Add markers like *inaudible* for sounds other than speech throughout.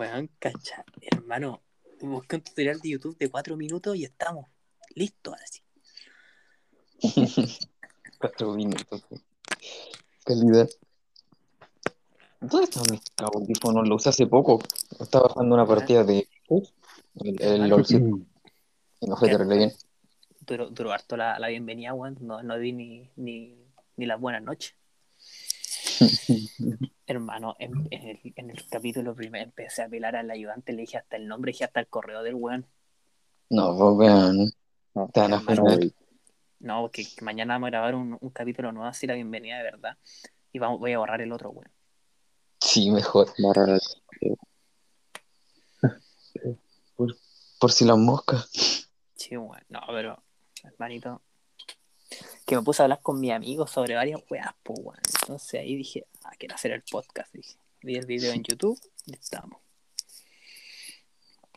Weón, cacha, hermano, busqué un tutorial de YouTube de cuatro minutos y estamos listos así. *laughs* Cuatro minutos. Calidad. ¿Dónde están mis audífonos? Lo usé hace poco. Estaba jugando una partida de el, el LOLcito, *laughs* y no fue terrible bien. Duró, duró harto la, la bienvenida, weón. No, no di ni, ni, ni las buenas noches. *laughs* Hermano, en, en el, en el capítulo primero empecé a apelar al ayudante, le dije hasta el nombre, dije hasta el correo del weón. No, pues weón. No, Te van a hermano, funar. güey. No, porque mañana vamos a grabar un, un capítulo nuevo, así la bienvenida de verdad. Y vamos, voy a borrar el otro, weón. Sí, mejor. Barra la- Por, por si las moscas. Sí, weón. No, pero, hermanito, que me puse a hablar con mi amigo sobre varias weas, pues, weón. Entonces ahí dije, ah, quiero hacer el podcast, dije. Vi el video en YouTube y estamos.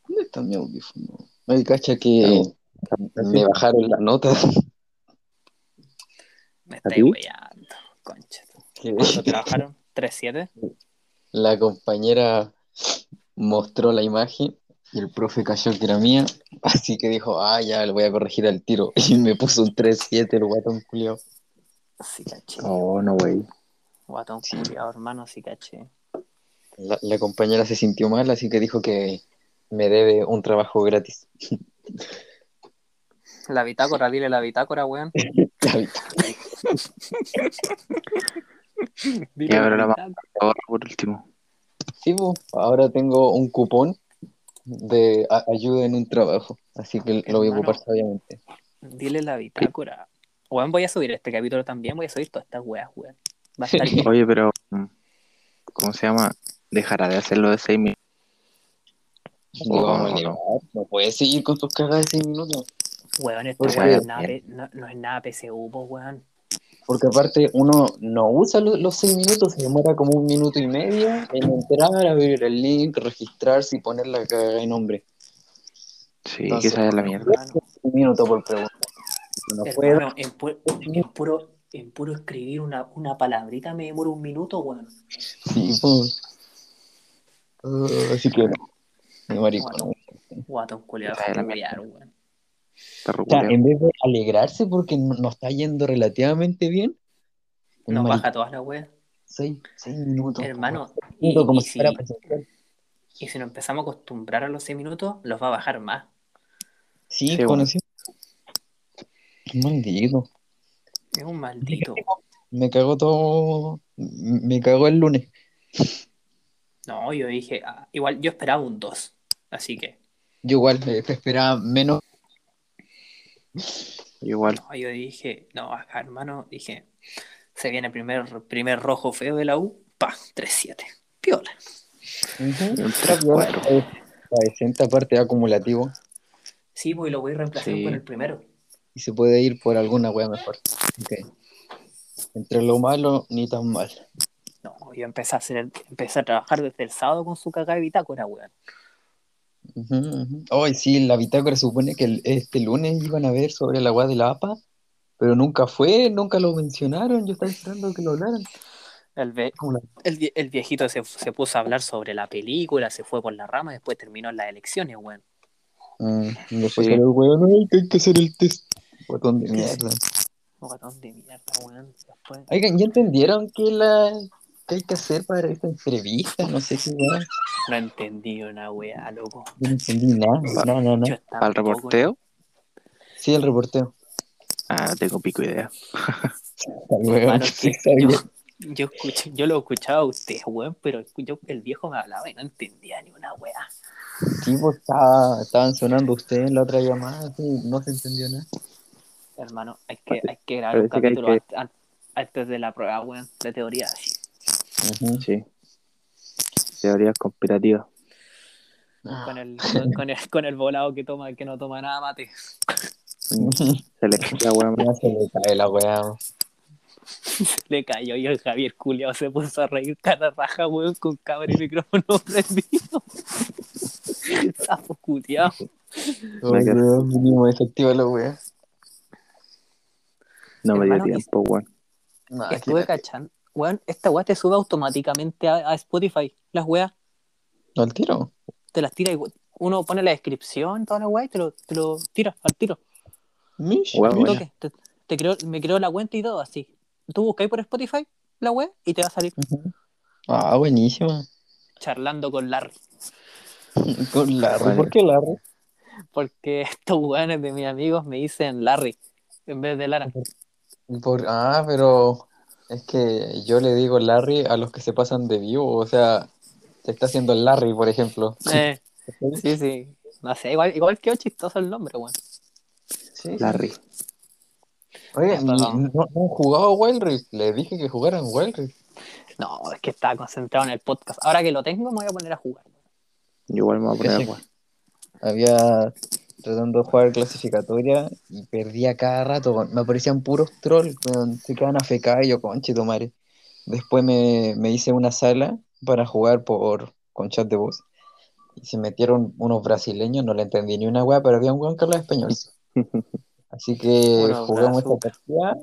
¿Dónde está mi audífono? Ay, cacha que me bajaron la nota. Me ¿A estáis weyando, concha. ¿Cuánto trabajaron? ¿3-7? la compañera mostró la imagen y el profe cayó que era mía. *laughs* Así que dijo, ah, ya, le voy a corregir al tiro. *laughs* Y me puso un 3-7 el guatón culiao. Sí, caché. Oh, no, güey. Guatón Sí. culiao, hermano, sí, caché. La, la compañera se sintió mal, así que dijo que me debe un trabajo gratis. La bitácora, dile la bitácora, weón. Dile Ya, pero la bitácora. Ahora, por último. Sí, po, ahora tengo un cupón de a- ayuda en un trabajo, así que lo voy a ocupar sabiamente. Dile la bitácora. Weón, voy a subir este capítulo también, voy a subir todas estas weas, weón. Va a estar *laughs* bien. Oye, pero. mm, ¿Cómo se llama? Dejará de hacerlo de seis minutos. No, puedes seguir con tus cagas de 6 minutos. Weón, esta Porque- weá no es nada, no, no es nada PSU, po, weón. Porque aparte uno no usa lo- los 6 minutos, se demora como un minuto y medio en entrar, abrir el link, registrarse y poner la caga de nombre. Sí, Entonces, que esa es la mierda. Un minuto por pregunta. No puede, hermano, en, pu- en puro, en puro escribir una, una palabrita me demoro un minuto, weón. sí, pues. Ah, así que no. Mi maricón. Guatón culiado, Esa es la weón. O sea, en vez de alegrarse porque no, no está yendo relativamente bien, Nos baja todas las weas. Seis, seis minutos. Hermano, como, y- como y si fuera si- presencial. Y si nos empezamos a acostumbrar a los 6 minutos, los va a bajar más. Sí, Sí, conocí. Maldito. Es un maldito. Me cagó todo. Me cagó el lunes. No, yo dije, ah, igual yo esperaba un 2. Así que, Yo igual eh, esperaba menos. Igual. no, yo dije, no, acá hermano, dije, se viene el primer, primer rojo feo de la U, pa, 3-7. Piola. Está 3-4. Está decente, aparte acumulativo. Sí, pues y lo voy a reemplazar Sí. con el primero. Y se puede ir por alguna wea mejor. Entre lo malo, ni tan mal. No, yo empecé a hacer el- empecé a trabajar desde el sábado con su cagada de bitácora, weón. Ujú. Hoy sí, la bitácora supone que el- este lunes iban a ver sobre la wea de la APA, pero nunca fue, nunca lo mencionaron. Yo estaba esperando que lo hablaran. El, ve- viejito se, se puso a hablar sobre la película, se fue por la rama, después terminó en las elecciones, weón. Y después Sí. el weón, "Ay, que hay que hacer el test. Botón de ¿Qué mierda. Botón de mierda, weón. Después, Oigan, ¿ya entendieron qué la qué hay que hacer para esta entrevista? No sé qué weón. no entendí una weá, loco. No entendí nada. No, no, no. ¿Para el reporteo? Sí, el reporteo. Ah, tengo pico idea. Weón, Hermano, sí, yo, yo, escuché, yo lo escuchaba a usted, weón, pero yo, el viejo me hablaba y no entendía ni una weá. Sí, pues estaba- estaban sonando ustedes en la otra llamada, sí, no se entendió nada. Hermano, hay que, hay que grabar un Parece hay capítulo que- antes de la prueba, weón, de teoría. así. Sí. Teorías conspirativas. Con el, con, con el, con el volado que toma, que no toma nada mate. Se le la weá. Se le cae la weá. *laughs* Le cayó y el Javier Culeado se puso a reír cara raja, weón, con cámara y micrófono *laughs* prendido. *laughs* Sapo weón, mínimo efectiva la weá. No me dio tiempo, weón. Nah, Estuve que- cachando. Weón, esta weá te sube automáticamente a, a Spotify, las weas. Al tiro. Te las tira y uno pone la descripción, toda la weá, y te lo, te lo tira al tiro. Mish. Te, te creó- me creó la cuenta y todo así. Tú buscáis por Spotify la web y te va a salir. Ah, buenísima. charlando con Larry. *laughs* Con Larry. ¿Por qué Larry? Porque *laughs* estos weones de mis amigos me dicen Larry en vez de Lara. Por... Ah, pero es que yo le digo Larry a los que se pasan de vivo. O sea, se está haciendo el Larry, por ejemplo. Eh, sí, sí. No sé, igual, igual quedó chistoso el nombre, weón. Sí. Larry. Oye, No, ni- no. no, no han jugado Wild Rift. Le dije que jugaran Wild Rift. No, es que estaba concentrado en el podcast. Ahora que lo tengo, me voy a poner a jugar. Yo igual me voy a poner a jugar. Había tratando de jugar clasificatoria y perdía cada rato. Me aparecían puros trolls, se quedan afecados y yo, conche tu madre. Después me, me hice una sala para jugar por con chat de voz. Y se metieron unos brasileños, no le entendí ni una weá, pero había un weón que hablaba español. *laughs* Así que jugamos esta partida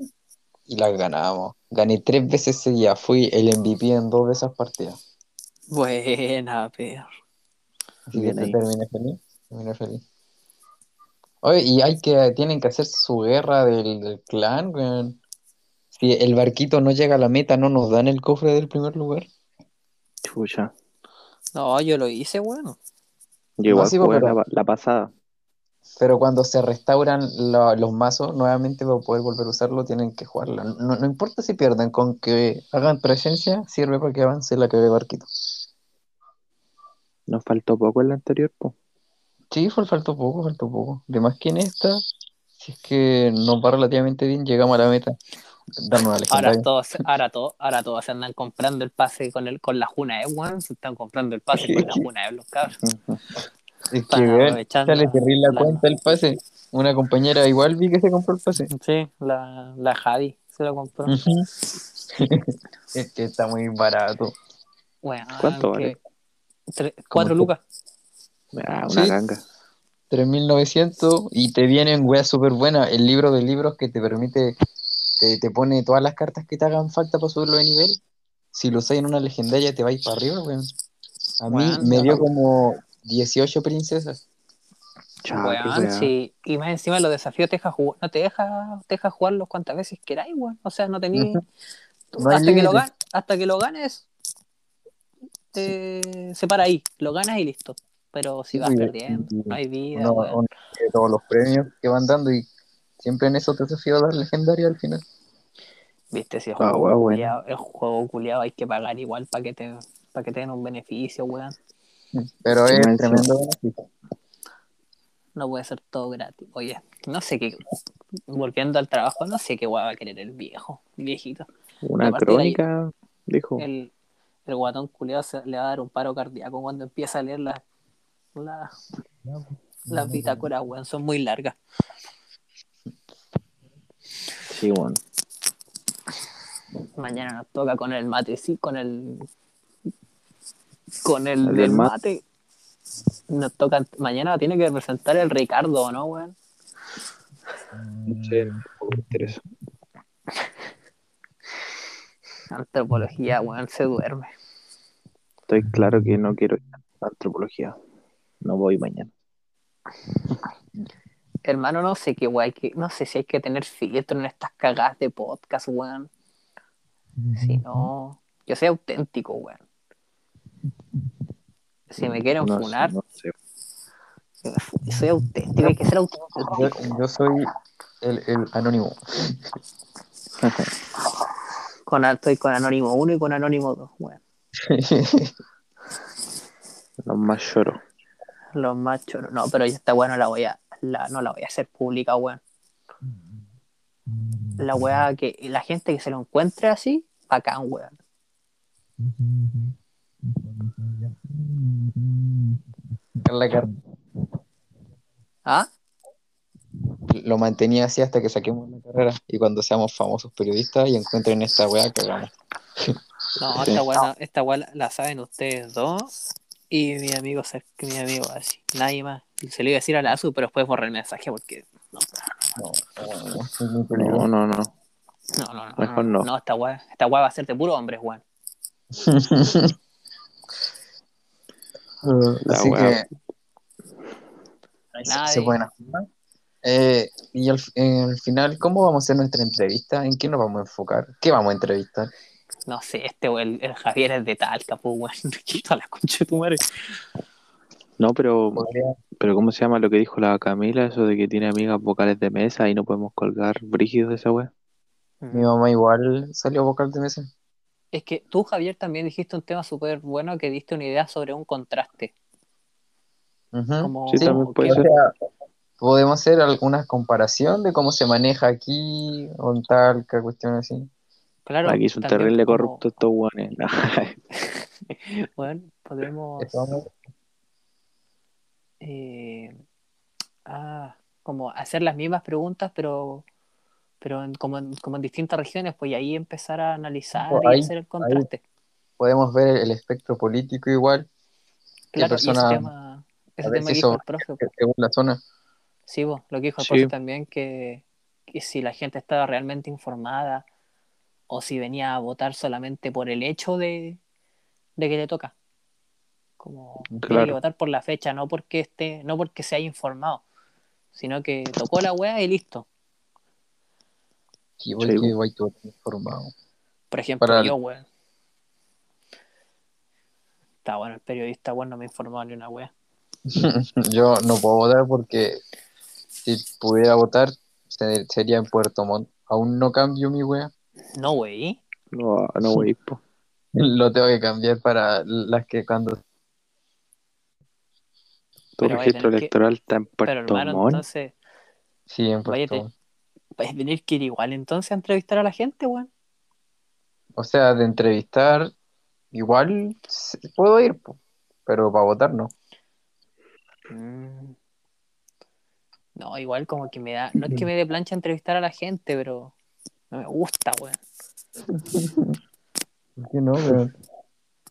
y la ganamos. Gané tres veces seguidas, fui el MVP en dos de esas partidas. Buena, perro. Así que terminé feliz. Terminé feliz. Oye, y hay que, tienen que hacer su guerra del, del clan, weón. Si el barquito no llega a la meta, no nos dan el cofre del primer lugar. Chucha. No, yo lo hice, bueno. Yo igual sí, jugué pero- la, la pasada. Pero cuando se restauran los mazos nuevamente para poder volver a usarlo, tienen que jugarlo. No, no importa si pierden, con que hagan presencia, sirve para que avance la que de barquito. Nos faltó poco en la anterior, po. Sí, fue, faltó poco, faltó poco. De más que en esta, si es que nos va relativamente bien, llegamos a la meta. Darnos Ahora todos, ahora todos, ahora todos se andan comprando el pase con el, con la Juna, ¿eh, weón? Se están comprando el pase con la *laughs* Juna, ¿eh, los cabros? *laughs* Es que Están vean, aprovechando sale terrible la la- cuenta el pase. Una compañera igual vi que se compró el pase. Sí, la, la Javi se lo compró. *laughs* Es que está muy barato. ¿Cuánto vale? cuatro tú. Ah, una Sí. ganga. 3.900 y te vienen weas súper buenas. El libro de libros que te permite, te, te pone todas las cartas que te hagan falta para subirlo de nivel. Si lo usas en una legendaria te va a ir para arriba, weón. A mí me dio como 18 princesas. Weón, wea. sí. Y más encima los desafíos te deja jugar, no te deja, te deja jugarlos cuantas veces queráis, weón. O sea, no tenéis. No hasta, que lo límite. gan- hasta que lo ganes, te- se para ahí. Lo ganas y listo. Pero si Sí, vas y- perdiendo, y- no hay vida, ve todos los premios que van dando y siempre en eso te desafío a dar legendaria al final. Viste, si el Ah, juego, weón, culiao- el juego culiado hay que pagar igual para que te para que te den un beneficio, weón. Pero Sí, es me tremendo beneficio. No puede ser todo gratis. Oye, no sé qué. Volviendo al trabajo, no sé qué weón va a querer el viejo, el viejito. Una de ahí- crónica, dijo. El, el guatón culiado se, le va a dar un paro cardíaco cuando empieza a leer las la, las bitácoras, weón. Son muy largas. Sí, bueno. Mañana nos toca con el mate, sí, con el. Con el, El del mate. mate. Nos toca. Mañana tiene que presentar el Ricardo, ¿no, weón? Sí, tampoco me interesa. Antropología, weón, se duerme. Estoy claro que no quiero ir a antropología. No voy mañana. Hermano, no sé qué hay que- no sé si hay que tener filtro en estas cagadas de podcast, weón. Si no, yo soy auténtico, weón. Si me quieren No funar, no sé. soy auténtico, hay que ser auténtico. Yo, yo soy el, el anónimo. Con, estoy con Anónimo 1 y con Anónimo 2, weón. *laughs* Los más lloros. Los machos. No, pero esta weá no la voy a. La, no la voy a hacer pública, weón. La weá que. La gente que se lo encuentre así, bacán, weón. La car- ¿Ah? Lo mantenía así hasta que saquemos la carrera. Y cuando seamos famosos periodistas y encuentren esta weá, cagamos. No, esta weá, esta weá la saben ustedes dos. Y mi amigo, mi amigo así. Nadie más. Y Se le iba a decir a la ASU, pero después borré el mensaje porque. No, No, no, no, No, no, no. no, Mejor no, no. esta weá, esta weá va a ser de puro hombres, *laughs* weón. La Así que ahí se, pueden. Eh, y al, en el final, ¿cómo vamos a hacer nuestra entrevista? ¿En qué nos vamos a enfocar? ¿Qué vamos a entrevistar? No sé, este el, el Javier es de Talca, pues weón. *laughs* Quita la concha de tu madre. No, pero, pero ¿cómo se llama lo que dijo la Camila? Eso de que tiene amigas vocales de mesa y no podemos colgar brígidos de esa weá. Mi mamá igual salió vocal de mesa. Es que tú, Javier, también dijiste un tema súper bueno que diste una idea sobre un contraste. Ujú. Como, Sí, también puede O ser. sea, podemos hacer alguna comparación de cómo se maneja aquí o en tal, que cuestión así. Claro, Aquí son terrible como- corruptos estos. No. *laughs* Bueno, podemos eh, ah, como hacer las mismas preguntas, pero pero en- como, en, como en distintas regiones, pues y ahí empezar a analizar Pues y hacer el contraste. Podemos ver el espectro político igual, Claro, y ese persona- tema, ese tema que el profe, que- según la zona. sí, vos, lo que dijo el Sí. profe también, que, que si la gente estaba realmente informada o si venía a votar solamente por el hecho de, de que le toca. Como tiene que votar por la fecha, no porque esté, no porque se haya informado, sino que tocó la wea y listo. Y Sí, voy que voy todo informado. Por ejemplo, Para- yo, weón. Está bueno, el periodista, weón, no me ha informado ni una wea. *laughs* Yo no puedo votar porque si pudiera votar se- sería en Puerto Montt. Aún no cambio mi wea. No, wey. No, no, wey, po. Lo tengo que cambiar para las que cuando Tu Pero registro que- electoral está en Pero Puerto hermano, Montt. entonces, sí en Puerto. Montt. vais a tener que ir igual entonces a entrevistar a la gente, weón. O sea, de entrevistar igual puedo ir, po, pero para votar no. Mm. No, igual como que me da, no es que me dé plancha entrevistar a la gente, pero no me gusta, weón. ¿Por qué no? weón?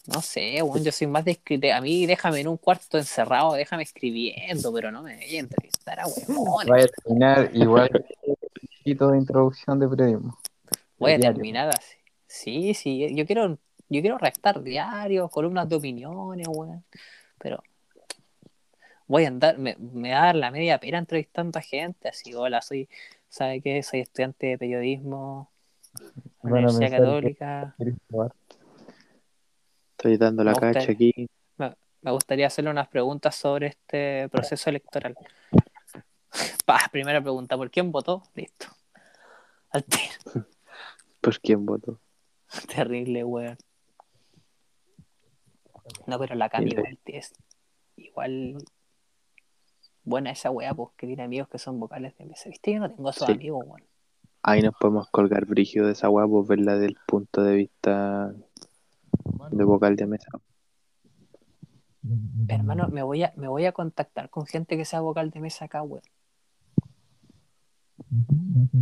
No sé, weón, yo soy más de escribir. A mí déjame en un cuarto encerrado, déjame escribiendo, pero no me voy a entrevistar a weón. Vaya a terminar igual de introducción de periodismo. Voy a terminar así. Sí, sí, yo quiero, yo quiero redactar diarios, columnas de opiniones, weón. Pero voy a andar, me, me va a dar la media pera entrevistando a gente, así, hola, soy, ¿sabe qué? Soy estudiante de periodismo, *laughs* a Universidad Católica. Estoy dando la Me gusta- cacha aquí. Me gustaría hacerle unas preguntas sobre este proceso electoral. *laughs* Pa, primera pregunta, ¿por quién votó? Listo. Al tiro. *laughs* ¿Por quién votó? Terrible, weón. No, pero la Cami igual es igual buena esa weá, pues que tiene amigos que son vocales de mesa. ¿Viste? Yo no tengo esos Sí. amigos, weón. Ahí nos podemos colgar brígido de esa weá, pues verla del punto de vista de vocal de mesa. Hermano, me voy a, me voy a contactar con gente que sea vocal de mesa acá, weón.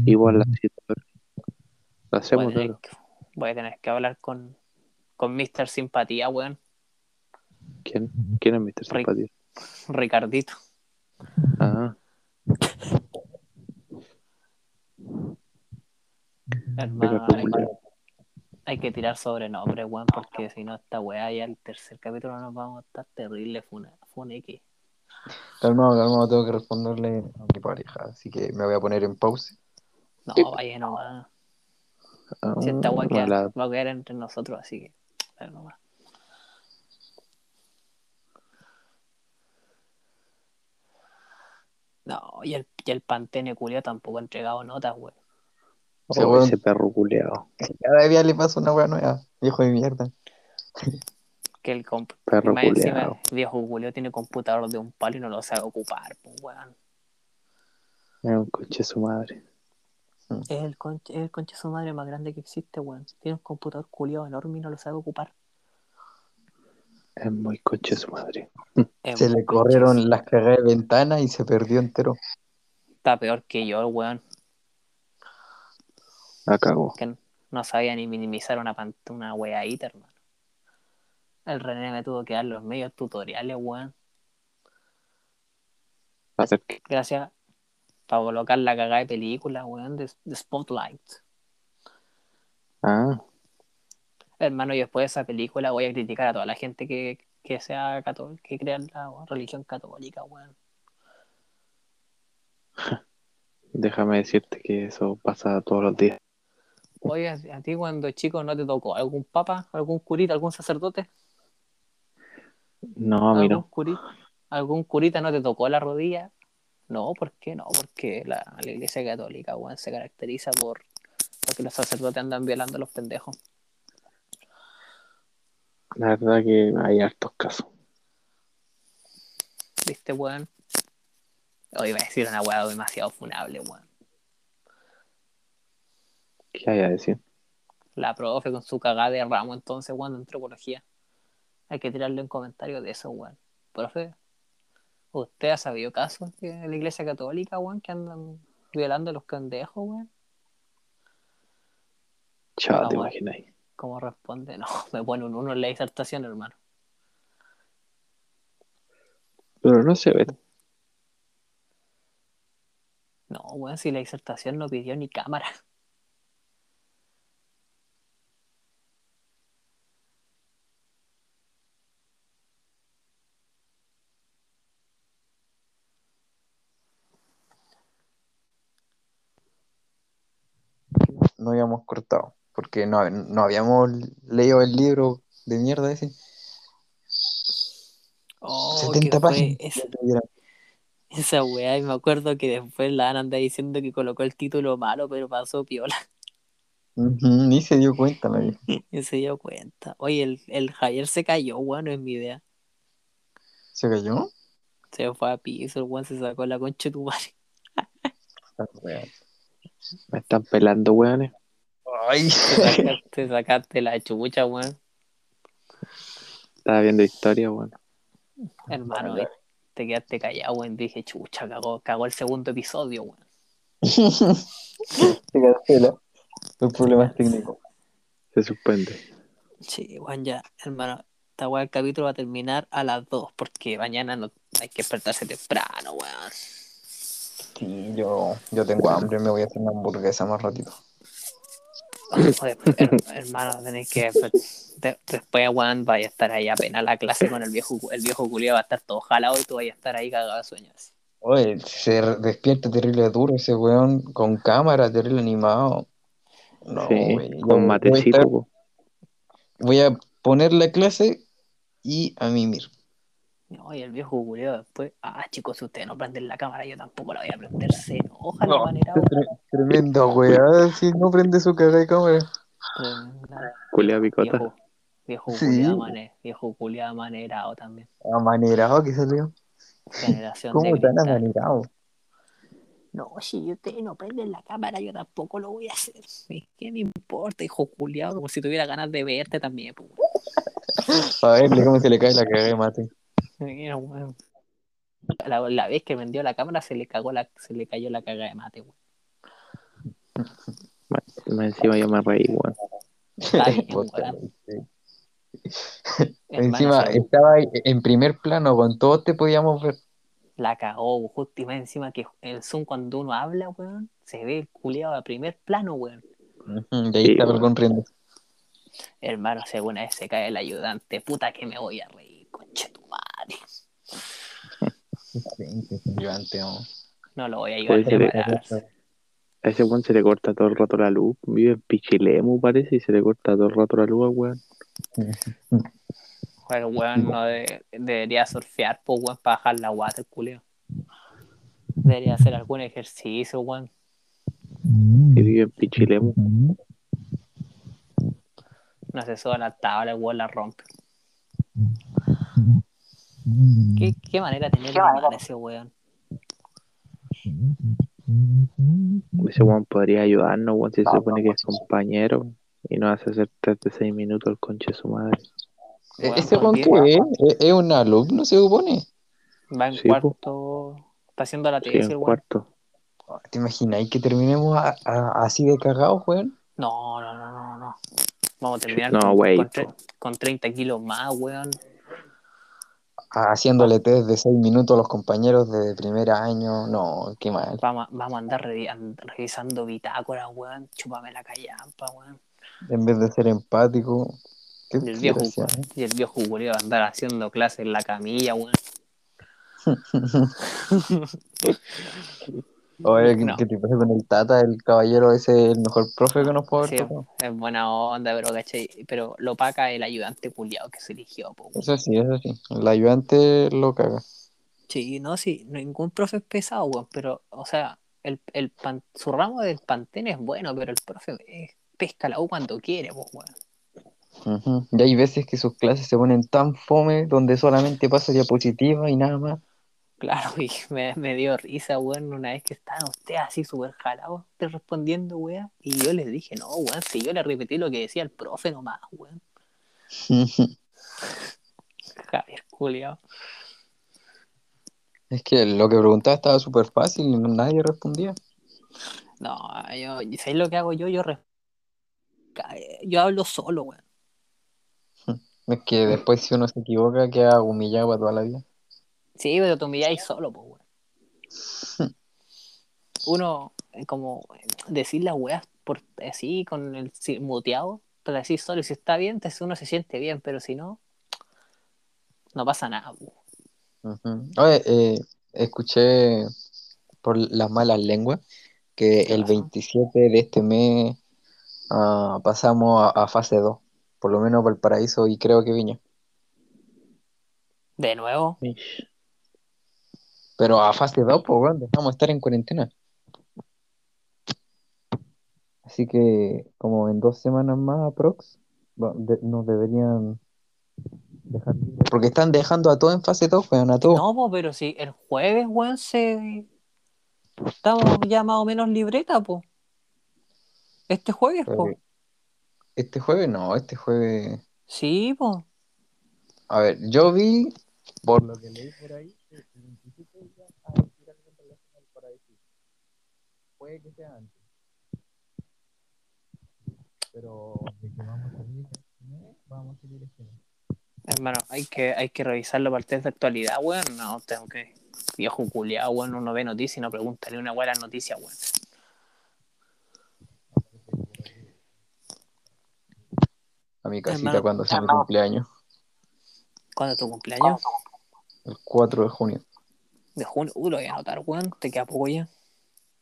Igual la Lo Voy hacemos, a, claro. que, voy a tener que hablar con, con Mr. Simpatía, weón. ¿Quién? ¿Quién es Mr. Simpatía? Ricardito. Ah, Hermano, hay, que tirar sobrenombre, weón, porque si no esta weá ya el tercer capítulo nos vamos a estar terrible fune, funeque. Calmado, calmado, tengo que responderle a mi pareja, así que me voy a poner en pause. No, vaya nomás. ah, Si esta weá va a quedar entre nosotros, así que nomás. No, y el, y el Pantene Culio tampoco ha entregado notas, weón. Ese Oh, weón, ese perro culeado. cada día le pasa una weá nueva, viejo de mierda. Que el comp Perro y más encima, viejo Culio tiene computador de un palo y no lo sabe ocupar, pues weón. Es un coche su madre. Es el conche, es el conche de su madre más grande que existe, weón. Tiene un computador culiado enorme y no lo sabe ocupar. Es muy coche su madre. Es Se le corrieron las cagadas de ventana y se perdió entero. Está peor que yo, el weón. La cagó. Que no sabía ni minimizar una, pant- una weadita, hermano. El René me tuvo que dar los medios tutoriales, weón. Gracias para colocar la cagada de película, weón, de, de Spotlight. Ah, Hermano, y después de esa película voy a criticar a toda la gente que, que sea católico, que crean la religión católica, weón. *laughs* Déjame decirte que eso pasa todos los días. Oye, a ti cuando chico no te tocó algún papa, algún curita, algún sacerdote, No, a mí algún no. curita, algún curita no te tocó la rodilla. No, ¿por qué no? Porque la, la iglesia católica, weón, se caracteriza por porque los sacerdotes andan violando a los pendejos. La verdad que hay hartos casos. ¿Viste, weón? Hoy iba a decir una weá demasiado funable, weón. ¿Qué hay a decir? La profe con su cagada de ramo entonces, weón, de antropología. Hay que tirarle un comentario de eso, weón. Profe, ¿usted ha sabido casos de la iglesia católica, weón, que andan violando a los pendejos, weón? Chao, te imagináis. ¿Cómo responde? No, *laughs* me pone un uno en la disertación, hermano. Pero no se ve. No, weón, si la disertación no pidió ni cámara. *laughs* No habíamos cortado, porque no, no habíamos leído el libro de mierda ese. Oh, 70 que fue páginas. esa, esa weá, y me acuerdo que después la Ana anda diciendo que colocó el título malo, pero pasó piola. *laughs* Ni se dio cuenta. Y *laughs* se dio cuenta. Oye, el, el Javier se cayó, weón, no es mi idea. ¿Se cayó? Se fue a piso, el weón se sacó la concha de tu madre. *laughs* Me están pelando, weones. Ay. Te sacaste, te sacaste la chucha, weón. Estaba viendo historia, weón. Hermano, Vale. eh, te quedaste callado, weón. Dije, chucha, cagó, cagó el segundo episodio, weón. *laughs* Se cancela. Los problemas técnicos. Se suspende. Sí, weón, ya, hermano. Esta weá, el capítulo va a terminar a las 2, porque mañana no hay que despertarse temprano, weón. Sí, yo, yo tengo hambre, me voy a hacer una hamburguesa más ratito. Joder, her- hermano, tenéis que. de- después, weón, vaya a estar ahí apenas la clase con el viejo, el viejo Julio va a estar todo jalado y tú vayas a estar ahí cagado de sueño. así. Oye, se despierta terrible duro ese weón con cámara, terrible animado. No, sí, con voy a matecito, estar-. Voy a poner la clase y a mimir. No, y el viejo Julio después, ah, chicos, si ustedes no prenden la cámara, yo tampoco la voy a prender. Se enoja la No, manera, tre- Tremenda weá, si no prende su cara de cámara. Tremenda. Culea picota. Viejo, viejo Sí. culiado mane- viejo también. Amanerado que salió. Generación de ¿Cómo tan cristal. amanerado? No, si ustedes no prenden la cámara, yo tampoco lo voy a hacer. ¿Qué me importa, hijo culiado? Como si tuviera ganas de verte también, pues. *laughs* A verle cómo se le cae la cara de mate. Mira, weón. La, la vez que vendió la cámara se le cagó la, se le cayó la caga de mate, weón. *laughs* Más encima yo me reí, weón. *laughs* Está *laughs* Encima estaba ahí en primer plano, con todos te podíamos ver. la cagó, justo y más encima que el Zoom cuando uno habla, weón, se ve el culiado a primer plano, weón. Y ahí Sí, weón. riendo. Hermano, alguna vez se cae el ayudante, puta que me voy a reír, conche tu madre. ¿No? No lo voy a a ser, repararse. A ese weón se le corta todo el rato la luz. Vive en Pichilemu, parece, y se le corta todo el rato la luz, al weón. El weón no de- debería surfear, pues, weón, para bajar la el culeo. Debería hacer algún ejercicio, weón. Y vive en Pichilemu. No se sube a la tabla, el weón la rompe. ¿Qué, qué manera de tener mal ese weón? Ese weón podría ayudarnos, weón, si se supone que es compañero. Y nos hace hacer 36 minutos el conche de su madre. ¿E- Weón, ¿Ese ¿por con qué? es? ¿Es- ¿Es un alumno, se supone? Va en Sí, po. cuarto. Está haciendo la Sí, tesis, en el weón. cuarto. ¿Te imagináis que terminemos a- a- así de cagados, weón? No, no, no, no, no. Vamos a terminar No, con, wey, con, con 30 kilos más, weón. Haciéndole test de 6 minutos a los compañeros de primer año. No, qué mal. Vamos, a- vamos a andar revi- an- revisando bitácoras, weón. Chúpame la callampa, weón. En vez de ser empático, Qué Y el viejo, desgraciado. y el viejo va a andar haciendo clases en la camilla, weón. *laughs* *laughs* Oye, ¿qué, No. qué te pasa con el Tata? El caballero ese es el mejor profe que nos puede haber Sí, tocado. es buena onda, pero. Pero lo paca el ayudante culiado que se eligió, po. Eso sí, eso sí. El ayudante lo caga. Sí, no, sí, ningún profe es pesado, weón, pero, o sea, el, el pan- su ramo del pantén es bueno, pero el profe eh, pesca la U cuando quiere, pues, weón. Y hay veces que sus clases se ponen tan fome donde solamente pasa diapositiva y nada más. Claro, *laughs* y me, me dio risa, weón, una vez que estaban ustedes así súper jalados, te respondiendo, weón, y yo les dije, no, weón, si yo le repetí lo que decía el profe nomás, weón. *laughs* Javier culiao. Es que lo que preguntaba estaba súper fácil y nadie respondía. No, yo, ¿sabes lo que hago yo? Yo, yo hablo solo, weón. *laughs* Es que después si uno se equivoca queda humillado para toda la vida. Sí, pero te humilláis solo, pues, weón. *laughs* Uno, eh, como eh, decir las weas por así, con el muteado, pero así solo, y si está bien, uno se siente bien, pero si no, no pasa nada, po. Ujú. Oye, eh, escuché por las malas lenguas que ¿Qué el pasó? 27 de este mes ah, pasamos a, a fase 2, por lo menos Valparaíso y creo que Viña. De nuevo, Mish. Pero a fase 2, pues bueno, dejamos de estar en cuarentena. Así que como en dos semanas más aprox, de- nos deberían dejar. Porque están dejando a todos en fase 2, weón, a todos. no, po, pero si el jueves, weón, se. Estamos ya más o menos libreta, po. Este jueves, po. Eh, Este jueves no, este jueves... Sí, po. A ver, yo vi, por lo que leí por ahí, que el 27 iban a decir algo en relación al paraíso. Puede que sea antes. Pero de que vamos a este mes, vamos a. Hermano, hay que, hay que revisarlo para el test de actualidad, weón. No, tengo que. Viejo culiado, weón. Uno ve noticias y no pregunta ni una buena noticia, weón. A mi casita Hermano, cuando sea mi cumpleaños, ¿Cuándo es tu cumpleaños? el 4 de junio. De junio. Uh, lo voy a anotar, weón. Te queda poco ya.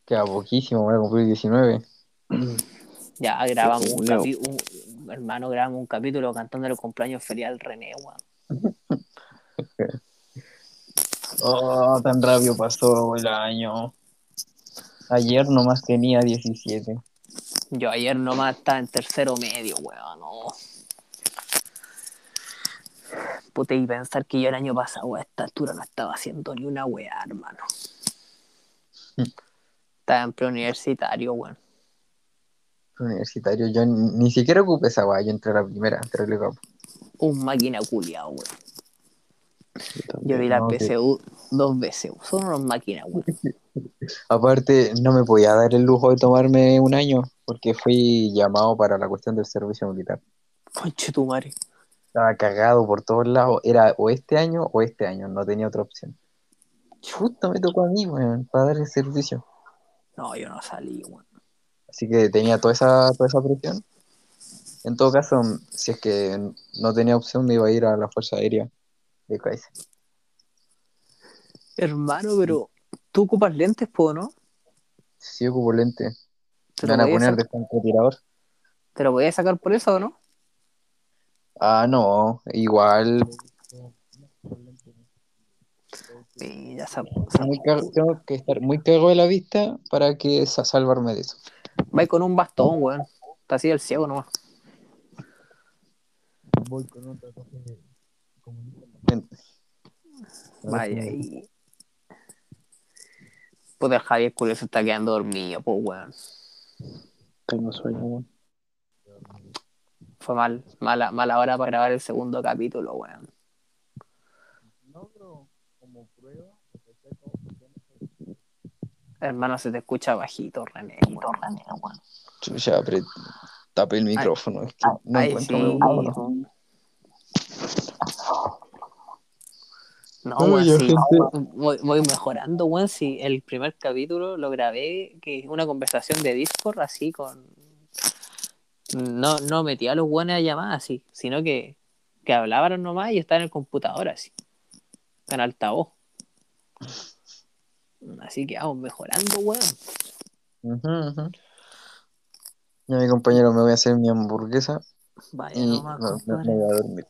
Queda poquísimo, voy a cumplir 19. Ya grabamos un capítulo. Hermano, grabamos un capítulo cantando el cumpleaños ferial al René, weón. *laughs* Oh, tan rápido pasó el año. Ayer nomás tenía 17. Yo ayer nomás estaba en tercero medio, weón. No. Puta, y pensar que yo el año pasado a esta altura no estaba haciendo ni una weá, hermano. *laughs* Estaba en preuniversitario, weón. Universitario, yo ni, siquiera ocupé esa weá, yo entré a la primera, entré al campo. Un máquina culiado, weón. Yo Yo vi la no, que- PSU dos veces. Son unos máquinas, weón. *laughs* Aparte, no me podía dar el lujo de tomarme un año, porque fui llamado para la cuestión del servicio militar. Conche tu madre. Estaba cagado por todos lados, era o este año o este año, no tenía otra opción. Justo me tocó a mí, weón, para dar el servicio. No, yo no salí, weón. Así que tenía toda esa, toda esa presión. En todo caso, si es que no tenía opción, me iba a ir a la Fuerza Aérea de Kaiser. Hermano, pero tú ocupas lentes, po, ¿no? Sí, ocupo lente. ¿Te lo, van a poner de francotirador. ¿Te lo podías sacar por eso o no? Ah, no, igual. Sí, ya sab- Muy cago- tengo que estar muy cagado de la vista para que sa- salvarme de eso. Va con un bastón, weón. Está así el ciego nomás. Voy con tatuaje de comunista. Vaya, y. Puta, el Javier Culio se está quedando dormido, pues, weón. Tengo sueño, weón. Fue mal, mala, mala hora para grabar el segundo capítulo, weón. No, pero como prueba, Hermano, se te escucha bajito, René. Chucha, apre- tapé el micrófono. es que no Ay, encuentro sí. micrófono. No, weón, sí. gente. Voy, voy mejorando, weón. Sí, el primer capítulo lo grabé, que es una conversación de Discord así con no, no metía a los buenos a llamar así, sino que, que hablaban nomás y estaban en el computador así, en altavoz. Así que vamos mejorando, weón. Ya mi compañero me voy a hacer mi hamburguesa Vaya y nomás, me, me- voy a dormir.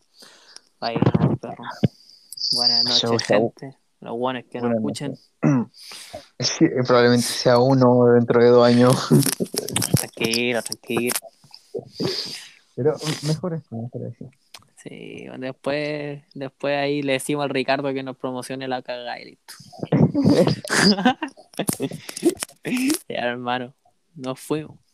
Vaya perro. Buenas noches, Chau, chau. gente. Los buenos que nos escuchen, Sí, *clears throat* probablemente sea uno dentro de dos años. *laughs* tranquilo, tranquilo. Pero mejor esto, mejor así. Sí, después, después ahí le decimos al Ricardo que nos promocione la cagada y listo. *laughs* ya, hermano, nos fuimos.